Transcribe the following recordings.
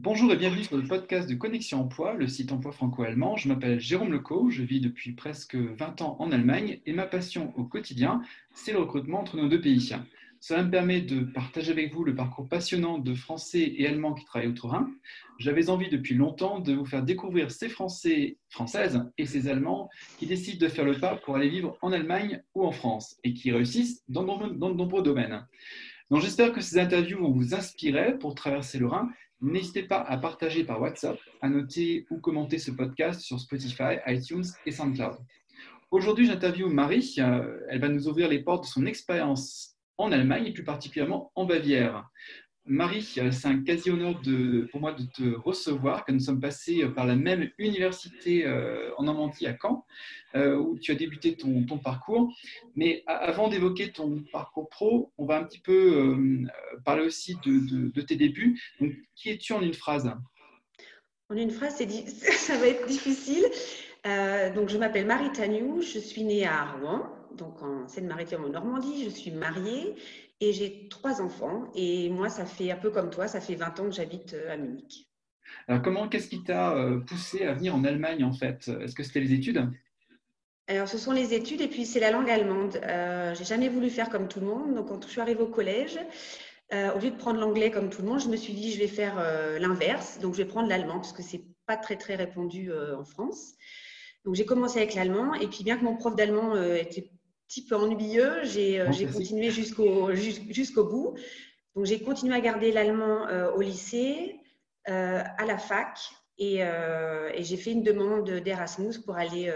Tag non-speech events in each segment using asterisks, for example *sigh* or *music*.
Bonjour et bienvenue sur le podcast de Connexion Emploi, le site emploi franco-allemand. Je m'appelle Jérôme Lecaux, je vis depuis presque 20 ans en Allemagne et ma passion au quotidien, c'est le recrutement entre nos deux pays. Cela me permet de partager avec vous le parcours passionnant de Français et Allemands qui travaillent outre-Rhin. J'avais envie depuis longtemps de vous faire découvrir ces Français, Françaises et ces Allemands qui décident de faire le pas pour aller vivre en Allemagne ou en France et qui réussissent dans de nombreux domaines. J'espère que ces interviews vont vous inspirer pour traverser le Rhin. N'hésitez pas à partager par WhatsApp, à noter ou commenter ce podcast sur Spotify, iTunes et SoundCloud. Aujourd'hui, j'interviewe Marie. Euh, elle va nous ouvrir les portes de son expérience en Allemagne et plus particulièrement en Bavière. Marie, euh, c'est un quasi honneur pour moi de te recevoir, que nous sommes passés euh, par la même université euh, en Normandie à Caen, où tu as débuté ton, parcours. Mais avant d'évoquer ton parcours pro, on va un petit peu parler aussi de, tes débuts. Qui es-tu en une phrase? En une phrase, *laughs* ça va être difficile. donc, je m'appelle Marie Tagnou, je suis née à Rouen, donc en Seine-Maritime en Normandie. Je suis mariée et j'ai trois enfants. Et moi, ça fait un peu comme toi, ça fait 20 ans que j'habite euh, à Munich. Alors, comment, qu'est-ce qui t'a euh, poussé à venir en Allemagne en fait? Est-ce que c'était les études? Alors, ce sont les études et puis c'est la langue allemande. Euh, j'ai jamais voulu faire comme tout le monde. Donc, quand je suis arrivée au collège, euh, au lieu de prendre l'anglais comme tout le monde, je me suis dit, je vais faire l'inverse. Donc, je vais prendre l'allemand parce que c'est pas très, très répandu en France. Donc, j'ai commencé avec l'allemand. Et puis, bien que mon prof d'allemand était petit peu ennuyeux. J'ai euh, continué jusqu'au jusqu'au bout. Donc, j'ai continué à garder l'allemand euh, au lycée, euh, à la fac, et, j'ai fait une demande d'Erasmus pour aller,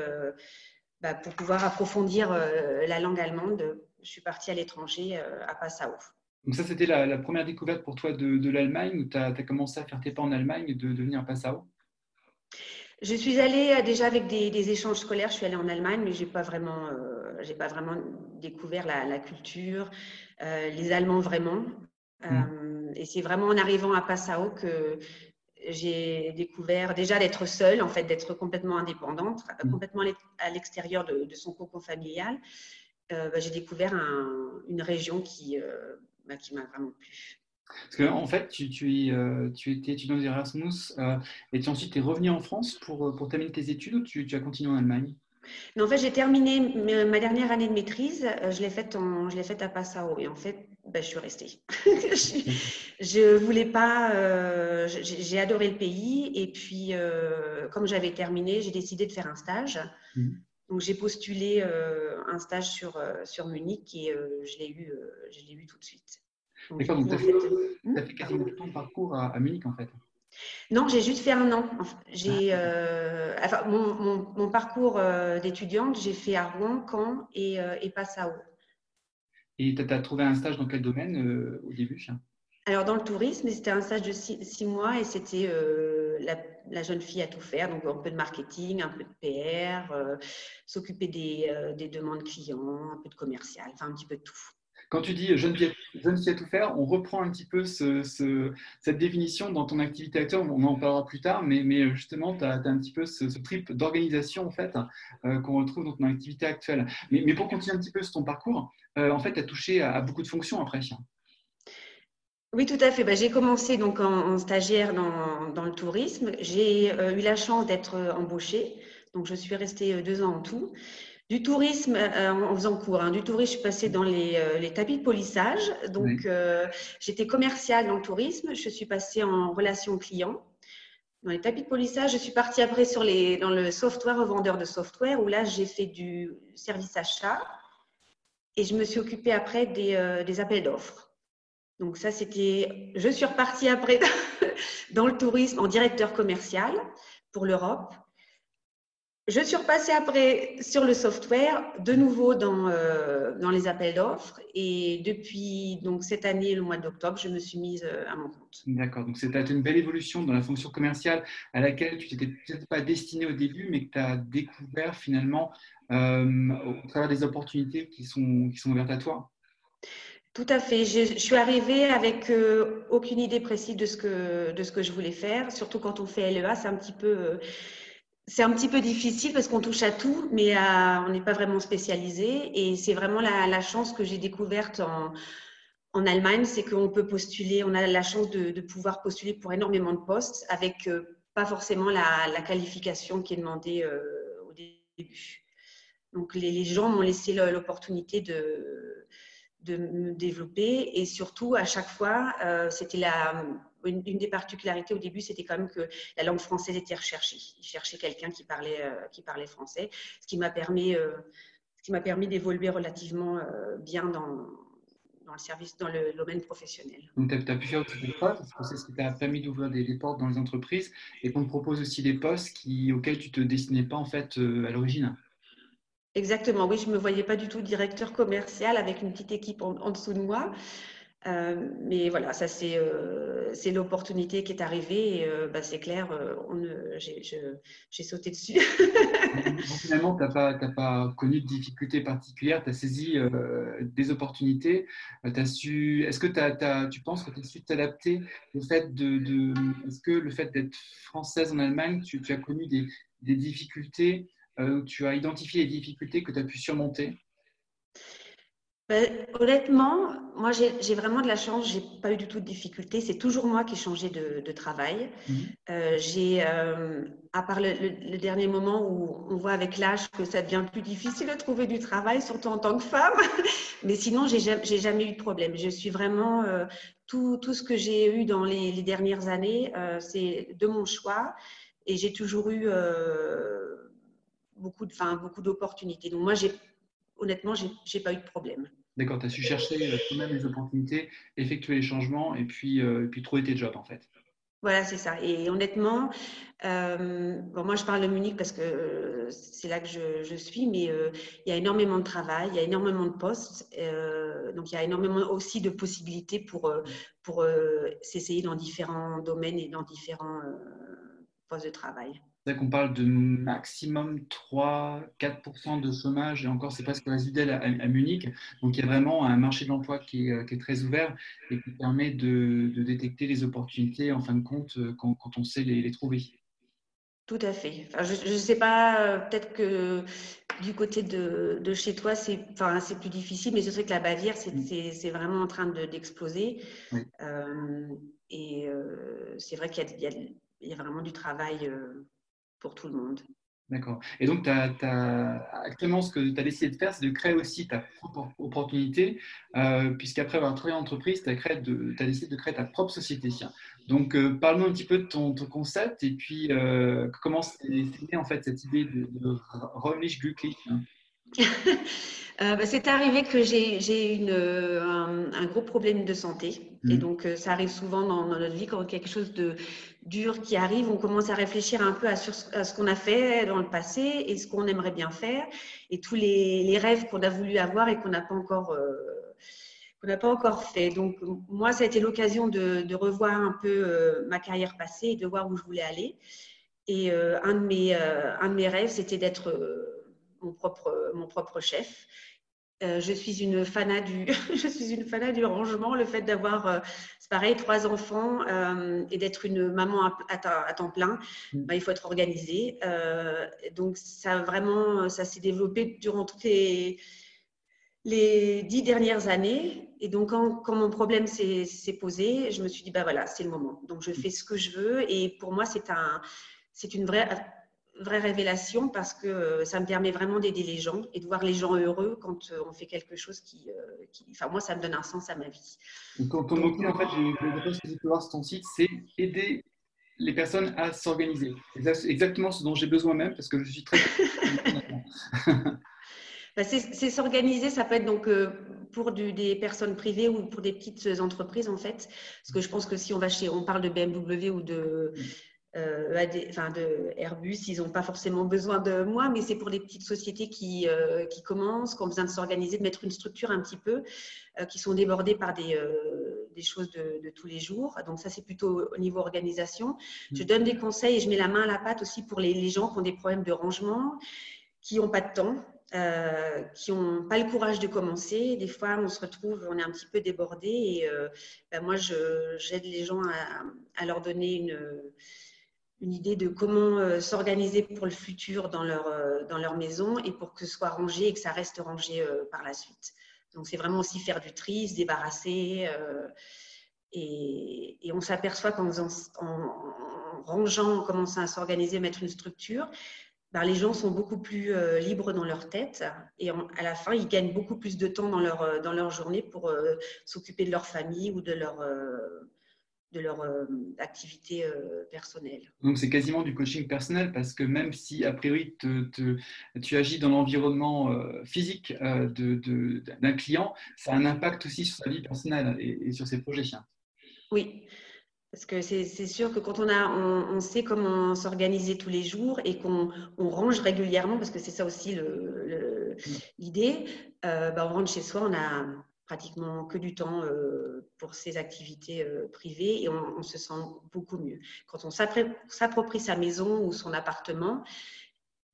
bah, pour pouvoir approfondir la langue allemande. Je suis partie à l'étranger, à Passau. Donc ça, c'était la, première découverte pour toi de, de l'Allemagne, où tu as, commencé à faire tes pas en Allemagne, de, de venir à Passau? Je suis allée euh, déjà avec des, échanges scolaires. Je suis allée en Allemagne, mais j'ai pas vraiment, euh, j'ai pas vraiment découvert la, culture, euh, les Allemands vraiment. Mm. et c'est vraiment en arrivant à Passau que j'ai découvert déjà d'être seule, en fait, d'être complètement indépendante, mm. complètement à l'extérieur de, son cocon familial. Bah, j'ai découvert une région qui, bah, qui m'a vraiment plu. Parce qu'en en fait, tu, tu, euh, tu, étais étudiant d'Erasmus euh, et tu ensuite es revenu en France pour, euh, pour terminer tes études ou tu, tu as continué en Allemagne? En fait, j'ai terminé ma dernière année de maîtrise. Je l'ai faite, à Passau et en fait, ben, je suis restée. *laughs* je voulais pas. j'ai adoré le pays et puis, comme j'avais terminé, j'ai décidé de faire un stage. Mmh. Donc, j'ai postulé un stage sur, sur Munich et je l'ai eu, je l'ai eu tout de suite. D'accord, donc tu as, fait, fait quasiment tout ton parcours à, Munich en fait non, j'ai juste fait un an. J'ai, ah. euh, enfin, mon, mon, parcours euh, d'étudiante, j'ai fait à Rouen, Caen et, euh, et Passau. Et tu as trouvé un stage dans quel domaine au début Alors, dans le tourisme, c'était un stage de six, mois et c'était la, la, jeune fille à tout faire. Donc, un peu de marketing, un peu de PR, s'occuper des, des, demandes clients, un peu de commercial, enfin un petit peu de tout. Quand tu dis fille, jeune à tout faire, on reprend un petit peu cette définition dans ton activité actuelle. On en parlera plus tard, mais, justement, tu as, un petit peu ce, trip d'organisation en fait euh, qu'on retrouve dans ton activité actuelle. Mais, pour continuer un petit peu sur ton parcours, euh, en fait, tu as touché à, beaucoup de fonctions après. Oui, tout à fait. Bah, j'ai commencé donc en, stagiaire dans, le tourisme. J'ai euh, eu la chance d'être embauchée. Donc, je suis restée deux ans en tout. Du tourisme, euh, en faisant cours, hein, du tourisme, je suis passée dans les, euh, tapis de polissage. Donc, euh, j'étais commerciale dans le tourisme. Je suis passée en relation client. Dans les tapis de polissage, je suis partie après sur les, dans le software, vendeur de software, où là, j'ai fait du service achat. Et je me suis occupée après des, des appels d'offres. Donc, ça, c'était. Je suis repartie après *laughs* dans le tourisme en directeur commercial pour l'Europe. Je suis repassée après sur le software, de nouveau dans, euh, dans les appels d'offres. Et depuis donc, cette année, le mois d'octobre, je me suis mise euh, à mon compte. D'accord. Donc, c'était une belle évolution dans la fonction commerciale à laquelle tu n'étais peut-être pas destinée au début, mais que tu as découvert finalement euh, au travers des opportunités qui sont, qui sont ouvertes à toi? Tout à fait. Je, suis arrivée avec aucune idée précise de ce, que, de ce que je voulais faire. Surtout quand on fait LEA, c'est un petit peu c'est un petit peu difficile parce qu'on touche à tout, mais on n'est pas vraiment spécialisé. Et c'est vraiment la, chance que j'ai découverte en, Allemagne, c'est qu'on peut postuler, on a la chance de, pouvoir postuler pour énormément de postes avec pas forcément la, qualification qui est demandée au début. Donc les, gens m'ont laissé l'opportunité de, de me développer et surtout à chaque fois, c'était la une, des particularités au début, c'était quand même que la langue française était recherchée. Ils cherchaient quelqu'un qui parlait, euh, qui parlait français, ce qui m'a permis, euh, ce qui m'a permis d'évoluer relativement euh, bien dans, dans, le service, dans le domaine professionnel. Donc, tu as, pu faire aussi des postes, c'est ce qui t'a permis d'ouvrir des, portes dans les entreprises et qu'on te propose aussi des postes qui, auxquels tu ne te destinais pas en fait à l'origine. Exactement, oui, je ne me voyais pas du tout directeur commercial avec une petite équipe en dessous de moi. Euh, mais voilà, ça c'est euh, l'opportunité qui est arrivée et euh, bah, c'est clair, j'ai sauté dessus. *laughs* finalement, tu n'as pas, connu de difficultés particulières, tu as saisi des opportunités. Est-ce que tu penses que tu as su t'adapter au fait de. Est-ce que le fait d'être française en Allemagne, tu, tu as connu des, des difficultés, tu as identifié les difficultés que tu as pu surmonter? Ben, honnêtement, moi j'ai vraiment de la chance, j'ai pas eu du tout de difficultés. C'est toujours moi qui ai changé de, travail. Mhm. Euh, j'ai, euh, à part le, dernier moment où on voit avec l'âge que ça devient plus difficile de trouver du travail, surtout en tant que femme. *laughs* Mais sinon, j'ai jamais, jamais eu de problème. Je suis vraiment euh, tout, tout, ce que j'ai eu dans les, les dernières années, c'est de mon choix, et j'ai toujours eu beaucoup de, beaucoup d'opportunités. Donc moi, j'ai honnêtement, j'ai pas eu de problème. D'accord, tu as su chercher euh, toi-même les opportunités, effectuer les changements et puis, euh, puis trouver tes jobs en fait. Voilà, c'est ça. Et honnêtement, euh, bon, moi je parle de Munich parce que c'est là que je, suis, mais il y a énormément de travail, il y a énormément de postes, donc il y a énormément aussi de possibilités pour, pour s'essayer dans différents domaines et dans différents postes de travail. C'est qu'on parle de maximum 3-4% de chômage, et encore, c'est presque résiduel à, à, Munich. Donc, il y a vraiment un marché de l'emploi qui, est très ouvert et qui permet de, détecter les opportunités, en fin de compte, quand, on sait les, trouver. Tout à fait. je ne sais pas, peut-être que du côté de, chez toi, c'est enfin, plus difficile, mais je sais que la Bavière, c'est vraiment en train d'exploser. Euh, et euh, c'est vrai qu'il y, y, a vraiment du travail. Pour tout le monde. D'accord. Et donc, actuellement, ce que tu as décidé de faire, c'est de créer aussi ta propre opportunité, euh, puisqu'après avoir travaillé en entreprise, tu as, as, décidé de créer ta propre société. Donc, euh, parle-nous un petit peu de ton, concept et puis euh, comment s'est née en fait cette idée de, de Räumlich Glücklich. *laughs* Euh, bah, c'est arrivé que j'ai un, un, gros problème de santé. Et mmh. donc, euh, ça arrive souvent dans, notre vie quand quelque chose de dur qui arrive, on commence à réfléchir un peu à, ce qu'on a fait dans le passé et ce qu'on aimerait bien faire et tous les, rêves qu'on a voulu avoir et qu'on n'a pas encore. Euh, qu'on n'a pas encore fait. Donc, moi, ça a été l'occasion de, revoir un peu ma carrière passée et de voir où je voulais aller. Et un, de mes, un de mes rêves, c'était d'être mon propre, mon propre chef. Euh, je suis une fanat du, *laughs* je suis une fanat du rangement. Le fait d'avoir, euh, c'est pareil, trois enfants euh, et d'être une maman à, temps plein, mm. bah, il faut être organisé. donc ça vraiment, ça s'est développé durant toutes les, les dix dernières années. Et donc quand, quand mon problème s'est posé, je me suis dit bah voilà, c'est le moment. Donc je fais ce que je veux. Et pour moi, c'est un, c'est une vraie vraie révélation parce que euh, ça me permet vraiment d'aider les gens et de voir les gens heureux quand euh, on fait quelque chose qui, euh, qui, Enfin, moi, ça me donne un sens à ma vie. Ton, ton mot en fait, je que tu peux voir sur ton site, c'est aider les personnes à s'organiser. Exactement ce dont j'ai besoin même parce que je suis très. *laughs* Bah, c'est s'organiser, ça peut être donc pour des personnes privées ou pour des petites entreprises en fait. Parce que je pense que si on va chez, on parle de BMW ou de, euh, enfin de Airbus, ils n'ont pas forcément besoin de moi, mais c'est pour les petites sociétés qui, euh, qui commencent, qui ont besoin de s'organiser, de mettre une structure un petit peu, euh, qui sont débordées par des, des choses de, tous les jours. Donc ça, c'est plutôt au niveau organisation. Je mm. donne des conseils et je mets la main à la pâte aussi pour les, les gens qui ont des problèmes de rangement, qui n'ont pas de temps. qui n'ont pas le courage de commencer. Des fois, on se retrouve, on est un petit peu débordé et ben moi, j'aide les gens à, à, leur donner une, une idée de comment euh, s'organiser pour le futur dans leur, euh, dans leur maison et pour que ce soit rangé et que ça reste rangé euh, par la suite. Donc c'est vraiment aussi faire du tri, se débarrasser. Et, on s'aperçoit qu'en en, rangeant, en commençant à s'organiser, mettre une structure, ben, les gens sont beaucoup plus libres dans leur tête et à la fin, ils gagnent beaucoup plus de temps dans leur, dans leur journée pour s'occuper de leur famille ou de leur, de leur activité personnelle. Donc, c'est quasiment du coaching personnel parce que même si, a priori, tu agis dans l'environnement physique d'un de, client, ça a un impact aussi sur sa vie personnelle et, et sur ses projets. Oui, parce que c'est sûr que quand on, a, on, sait comment s'organiser tous les jours et qu'on range régulièrement, parce que c'est ça aussi l'idée, euh, bah, on rentre chez soi, on a pratiquement que du temps euh, pour ses activités euh, privées et on, se sent beaucoup mieux. Quand on s'approprie sa maison ou son appartement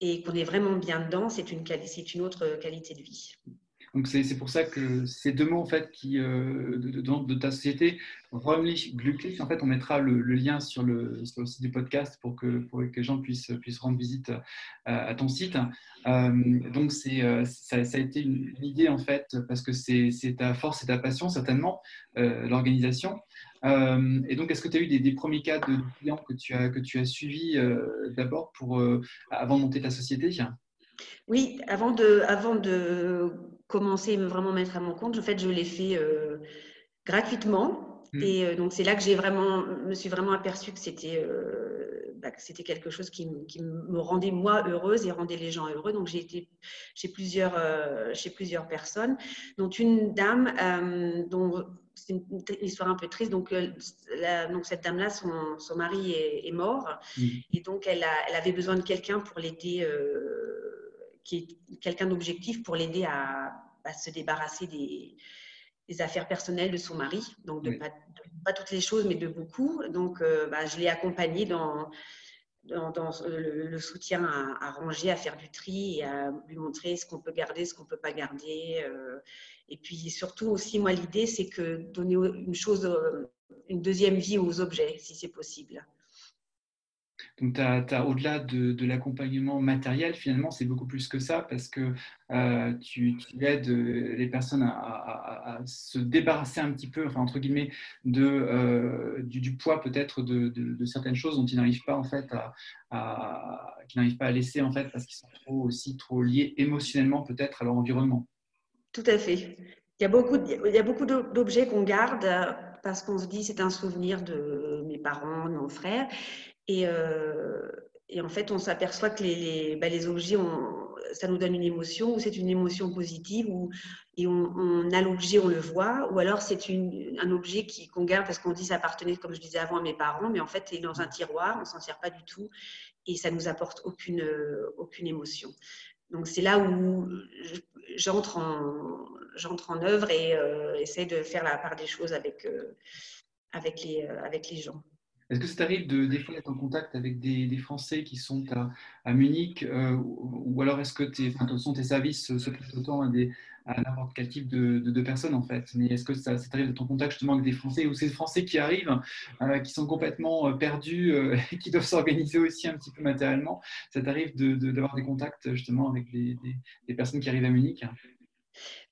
et qu'on est vraiment bien dedans, c'est une, une autre qualité de vie. Donc c'est pour ça que ces deux mots en fait qui euh, de, ta société, Räumlich Glücklich, en fait on mettra le, lien sur le, site du podcast pour que, les gens puissent, rendre visite euh, à, ton site. Euh, donc c'est ça, ça, a été une, idée en fait parce que c'est ta force et ta passion certainement l'organisation. et donc, est-ce que tu as eu des, premiers cas de clients que tu as, que tu as suivis d'abord avant de monter ta société? Oui, avant de, avant de commencer à vraiment mettre à mon compte, en fait, je l'ai fait euh, gratuitement. Mmh. Et euh, donc, c'est là que j'ai vraiment, me suis vraiment aperçue que c'était euh, bah, c'était quelque chose qui, qui, me rendait moi heureuse et rendait les gens heureux. Donc, j'ai été chez plusieurs, chez plusieurs personnes, dont une dame dont c'est une, histoire un peu triste. Donc, donc cette dame-là, son, son, mari est, mort. Mmh. Et donc, elle, a, elle, avait besoin de quelqu'un pour l'aider qui est quelqu'un d'objectif pour l'aider à, se débarrasser des, affaires personnelles de son mari. Donc, de, pas, toutes les choses, mais de beaucoup. Donc, euh, bah, je l'ai accompagné dans, dans, le, soutien à, ranger, à faire du tri et à lui montrer ce qu'on peut garder, ce qu'on ne peut pas garder. Euh. et puis surtout aussi, moi, l'idée, c'est que donner une chose, euh, une deuxième vie aux objets, si c'est possible. Donc, tu as, au-delà de, l'accompagnement matériel, finalement, c'est beaucoup plus que ça parce que euh, tu, aides euh, les personnes à, se débarrasser un petit peu, enfin, entre guillemets, de, euh, du, poids peut-être de, certaines choses dont ils n'arrivent pas, en fait, à, n'arrivent pas à laisser, en fait, parce qu'ils sont trop, aussi trop liés émotionnellement, peut-être, à leur environnement. Tout à fait. Il y a beaucoup, il y a beaucoup d'objets qu'on garde parce qu'on se dit c'est un souvenir de mes parents, de mon frère. Et, euh, et en fait, on s'aperçoit que les, bah, objets, ça nous donne une émotion, ou c'est une émotion positive, ou, et on, a l'objet, on le voit, ou alors c'est un objet qu'on garde parce qu'on dit ça appartenait, comme je disais avant, à mes parents, mais en fait, c'est dans un tiroir, on s'en sert pas du tout, et ça nous apporte aucune, aucune émotion. Donc c'est là où j'entre en, œuvre et euh, essaie de faire la part des choses avec, euh, les gens. Est-ce que ça t'arrive de des fois être en contact avec des, Français qui sont à, Munich euh, ou, alors est-ce que tes, tes services se prêtent autant à, à n'importe quel type de, personnes en fait? Mais est-ce que ça, ça t'arrive d'être en contact justement avec des Français ou ces Français qui arrivent, euh, qui sont complètement euh, perdus *laughs* et qui doivent s'organiser aussi un petit peu matériellement? Ça t'arrive d'avoir des contacts justement avec des, des personnes qui arrivent à Munich?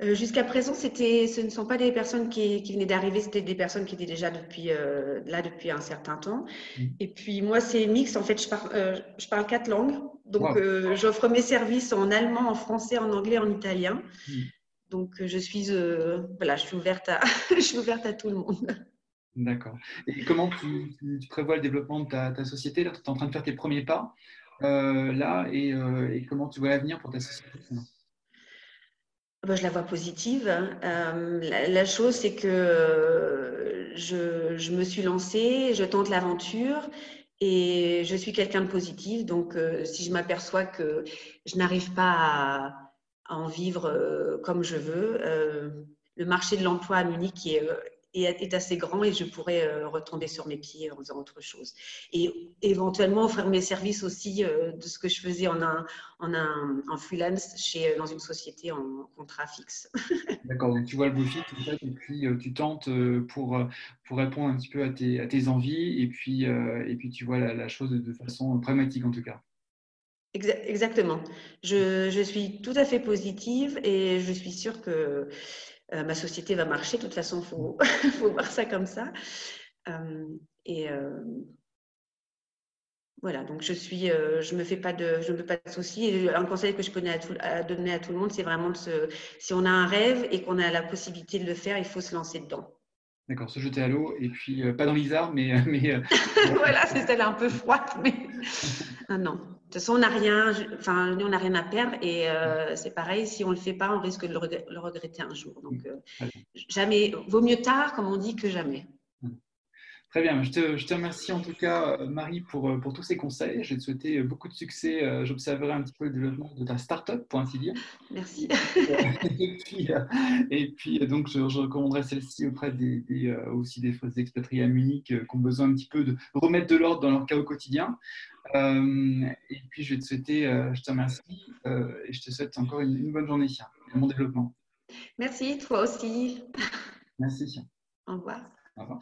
Euh, jusqu'à présent, ce ne sont pas des personnes qui, venaient d'arriver, c'était des personnes qui étaient déjà depuis, euh, là depuis un certain temps. Mm. Et puis moi, c'est mix. En fait, je, euh, je parle quatre langues. Donc, j'offre mes services en allemand, en français, en anglais, en italien. Mm. Donc, je suis, voilà, je suis, ouverte à, *laughs* je suis ouverte à tout le monde. D'accord. Et comment tu, prévois le développement de ta, société? Tu es en train de faire tes premiers pas là et, et, comment tu vois l'avenir pour ta société bah, je la vois positive. Euh, la, chose, c'est que euh, je, me suis lancée, je tente l'aventure et je suis quelqu'un de positif. Donc, euh, si je m'aperçois que je n'arrive pas à, en vivre comme je veux, le marché de l'emploi à Munich est est, assez grand et je pourrais euh, retomber sur mes pieds en faisant autre chose. Et éventuellement offrir mes services aussi euh, de ce que je faisais en, un, en, un, en freelance chez, euh, dans une société en contrat fixe. *laughs* D'accord, donc tu vois le fit et puis tu tentes pour, pour répondre un petit peu à tes, à tes envies et puis, et puis tu vois la, la chose de façon pragmatique en tout cas. Exactement. Je, je, suis tout à fait positive et je suis sûre que ma société va marcher. De toute façon, il faut, *laughs* faut, voir ça comme ça. et voilà, donc je suis, je me fais pas de, je me fais pas de soucis. un conseil que je connais à, donner à tout le monde, c'est vraiment de se, si on a un rêve et qu'on a la possibilité de le faire, il faut se lancer dedans. D'accord, se jeter à l'eau et puis pas dans l'isard, mais, mais *laughs* voilà, *laughs* c'est celle un peu froide, mais ah non. De toute façon, on n'a rien, enfin, on n'a rien à perdre et c'est pareil. Si on le fait pas, on risque de le, regretter un jour. Donc, jamais, vaut mieux tard, comme on dit, que jamais. Très bien, je te, remercie en tout cas, euh, Marie, pour, euh, pour tous ces conseils. Je vais te souhaiter euh, beaucoup de succès. J'observerai un petit peu le développement de ta start-up, pour ainsi dire. Merci. Et puis, *laughs* et puis donc, je, recommanderai celle-ci auprès des, aussi des, expatriés à Munich qui ont besoin un petit peu de remettre de l'ordre dans leur cas au quotidien. et puis, je vais te souhaiter, je te remercie et je te souhaite encore une, une bonne journée, un bon développement. Merci, toi aussi. Merci. Au revoir. Au revoir.